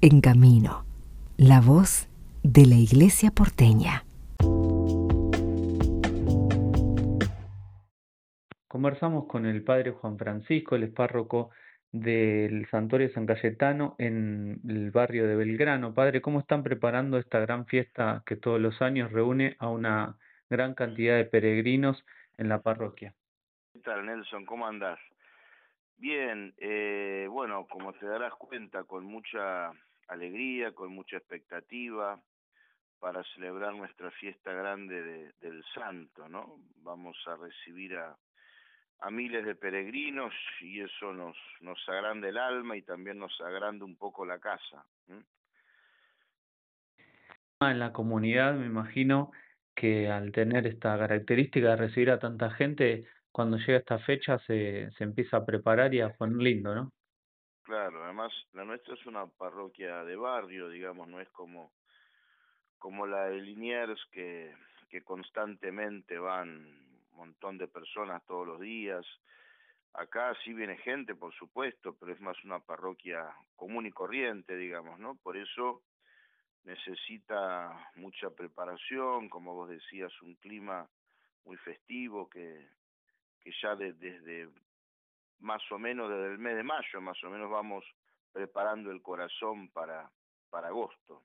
En Camino, la voz de la Iglesia porteña. Conversamos con el padre Juan Francisco, el párroco del Santuario San Cayetano en el barrio de Belgrano. Padre, ¿cómo están preparando esta gran fiesta que todos los años reúne a una gran cantidad de peregrinos en la parroquia? ¿Qué tal, Nelson? ¿Cómo andás? Bien, eh, bueno, como te darás cuenta, con mucha alegría, con mucha expectativa para celebrar nuestra fiesta grande del Santo, ¿no? Vamos a recibir a, a miles de peregrinos y eso nos, nos agranda el alma y también nos agranda un poco la casa. En la comunidad me imagino que al tener esta característica de recibir a tanta gente, cuando llega esta fecha se, se empieza a preparar y a poner lindo, ¿no? Claro, además la nuestra es una parroquia de barrio, digamos, no es como, como la de Liniers que, que constantemente van montón de personas todos los días. Acá sí viene gente, por supuesto, pero es más una parroquia común y corriente, digamos, ¿no? Por eso necesita mucha preparación, como vos decías, un clima muy festivo que, que ya desde más o menos desde el mes de mayo, más o menos vamos preparando el corazón para, para agosto.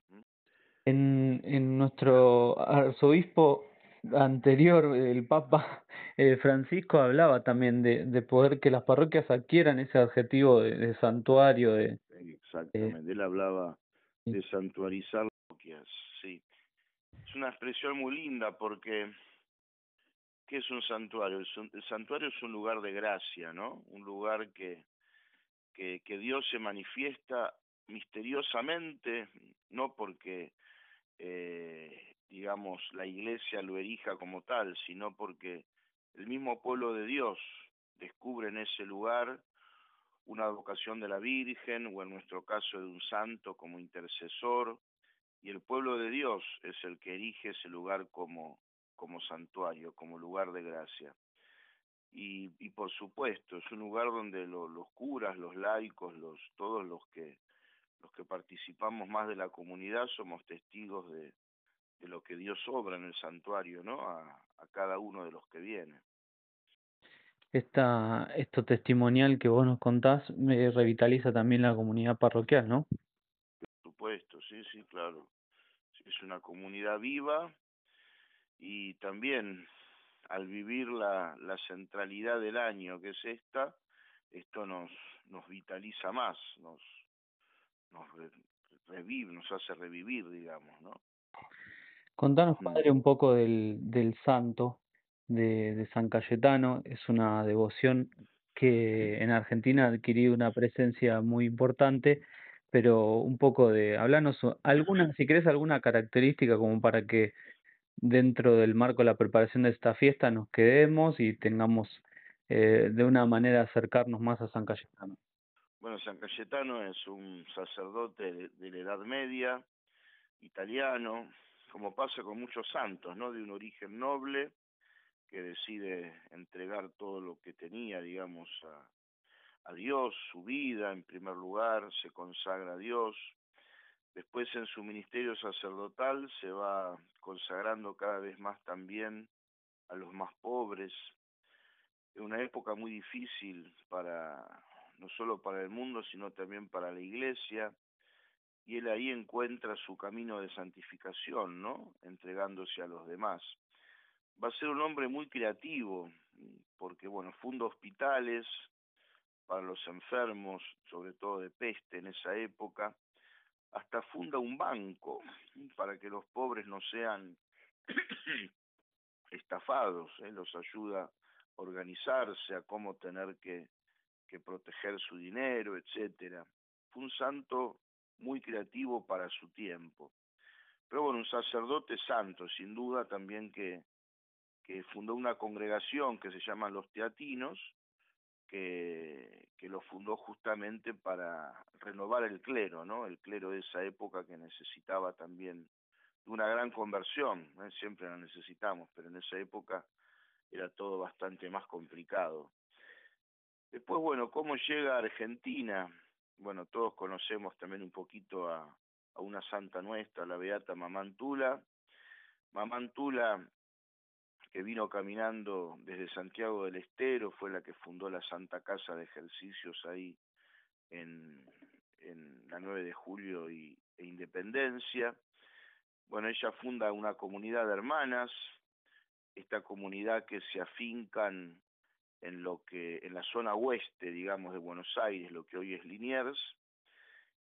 En, en nuestro arzobispo anterior, el Papa eh, Francisco hablaba también de, de poder que las parroquias adquieran ese adjetivo de, santuario. De, Exactamente, él hablaba de santuarizar parroquias, sí. Es una expresión muy linda porque, ¿qué es un santuario? El, santuario es un lugar de gracia, ¿no? Un lugar que, que, que Dios se manifiesta misteriosamente, no porque eh, digamos, la iglesia lo erija como tal, sino porque el mismo pueblo de Dios descubre en ese lugar una vocación de la Virgen o en nuestro caso de un santo como intercesor y el pueblo de Dios es el que erige ese lugar como, como santuario, como lugar de gracia. Y, y por supuesto es un lugar donde los curas, los laicos, los, todos los que, los que participamos más de la comunidad somos testigos de, de lo que Dios obra en el santuario, ¿no? A, cada uno de los que viene. Esta, esto testimonial que vos nos contás me revitaliza también la comunidad parroquial, ¿no? Por supuesto, sí, sí, claro. Es una comunidad viva y también al vivir la, la centralidad del año que es esta, esto nos, nos vitaliza más, nos, nos revive, nos hace revivir, digamos, ¿no? Contanos, padre, un poco del, del santo de, de San Cayetano. Es una devoción que en Argentina ha adquirido una presencia muy importante, pero un poco de, hablanos alguna, si querés, alguna característica como para que dentro del marco de la preparación de esta fiesta nos quedemos y tengamos eh, de una manera acercarnos más a San Cayetano. Bueno, San Cayetano es un sacerdote de la Edad Media, italiano, como pasa con muchos santos, ¿no? De un origen noble que decide entregar todo lo que tenía, digamos, a, a Dios, su vida en primer lugar, se consagra a Dios. Después en su ministerio sacerdotal se va consagrando cada vez más también a los más pobres. Es una época muy difícil para no solo para el mundo, sino también para la iglesia y él ahí encuentra su camino de santificación, ¿no? Entregándose a los demás. Va a ser un hombre muy creativo, porque, bueno, funda hospitales para los enfermos, sobre todo de peste en esa época, hasta funda un banco para que los pobres no sean estafados, ¿eh? los ayuda a organizarse, a cómo tener que, que proteger su dinero, etcétera. Fue un santo muy creativo para su tiempo. Pero bueno, un sacerdote santo, sin duda también que, que fundó una congregación que se llama los teatinos, que, lo fundó justamente para renovar el clero, ¿no? El clero de esa época que necesitaba también de una gran conversión, ¿eh? siempre la necesitamos, pero en esa época era todo bastante más complicado. Después, bueno, ¿cómo llega a Argentina? bueno, todos conocemos también un poquito a, a una santa nuestra, la beata Mamantula. Mamantula, que vino caminando desde Santiago del Estero, fue la que fundó la Santa Casa de Ejercicios ahí en, en la 9 de julio y, e Independencia. Bueno, ella funda una comunidad de hermanas, esta comunidad que se afincan en lo que en la zona oeste, digamos, de Buenos Aires, lo que hoy es Liniers,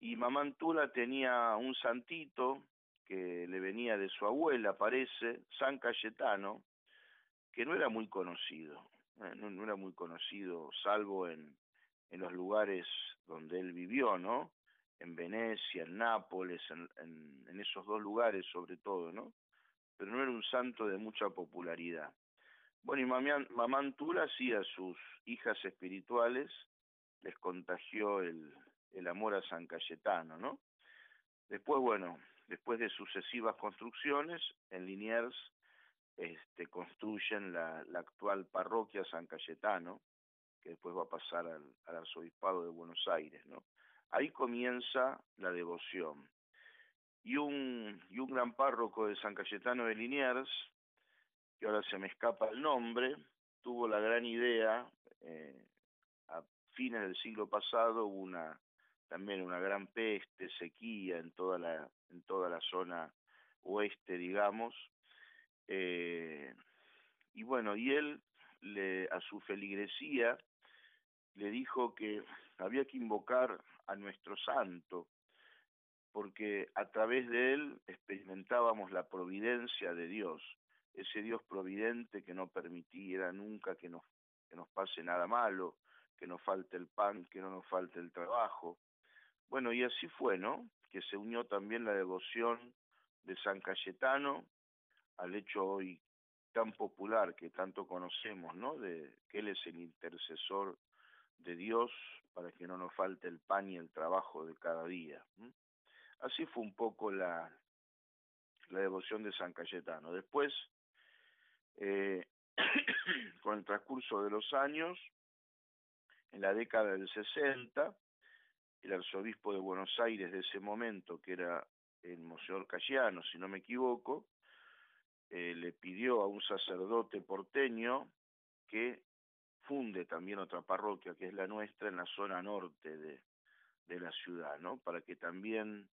y Mamantula tenía un santito que le venía de su abuela, parece, San Cayetano, que no era muy conocido, eh, no, era muy conocido, salvo en, en los lugares donde él vivió, ¿no? En Venecia, en Nápoles, en, en esos dos lugares sobre todo, ¿no? Pero no era un santo de mucha popularidad. Bueno, y Mamantula sí a sus hijas espirituales les contagió el, el amor a San Cayetano, ¿no? Después, bueno, después de sucesivas construcciones, en Liniers este, construyen la, actual parroquia San Cayetano, que después va a pasar al, al arzobispado de Buenos Aires, ¿no? Ahí comienza la devoción. Y un, y un gran párroco de San Cayetano de Liniers, que ahora se me escapa el nombre, tuvo la gran idea, eh, a fines del siglo pasado, una también una gran peste, sequía en toda la, en toda la zona oeste, digamos. Eh, y bueno, y él le, a su feligresía le dijo que había que invocar a nuestro santo, porque a través de él experimentábamos la providencia de Dios, ese Dios providente que no permitiera nunca que nos, que nos pase nada malo, que nos falte el pan, que no nos falte el trabajo, bueno, y así fue, ¿no? Que se unió también la devoción de San Cayetano al hecho hoy tan popular que tanto conocemos, ¿no? De que él es el intercesor de Dios para que no nos falte el pan y el trabajo de cada día. Así fue un poco la, la devoción de San Cayetano. Después, eh, con el transcurso de los años, en la década del 60, el arzobispo de Buenos Aires de ese momento, que era el Monseñor Cayano, si no me equivoco, eh, le pidió a un sacerdote porteño que funde también otra parroquia, que es la nuestra, en la zona norte de, de la ciudad, ¿no? Para que también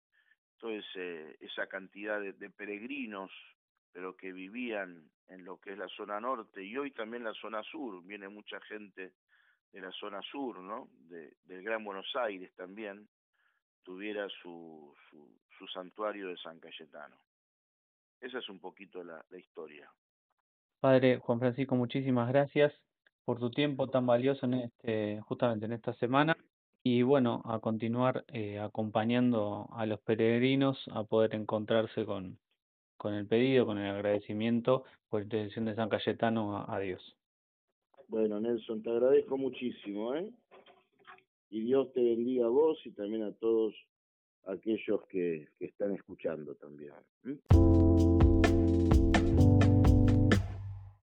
toda esa cantidad de, peregrinos, pero que vivían en lo que es la zona norte y hoy también la zona sur, viene mucha gente de la zona sur, ¿no? De, del Gran Buenos Aires también, tuviera su, su, su, santuario de San Cayetano. Esa es un poquito la, la historia. Padre Juan Francisco, muchísimas gracias por tu tiempo tan valioso en este, justamente en esta semana y bueno, a continuar eh, acompañando a los peregrinos a poder encontrarse con, con el pedido, con el agradecimiento por intercesión de San Cayetano a, a Dios. Bueno, Nelson, te agradezco muchísimo, ¿eh? Y Dios te bendiga a vos y también a todos aquellos que, que están escuchando también. ¿eh?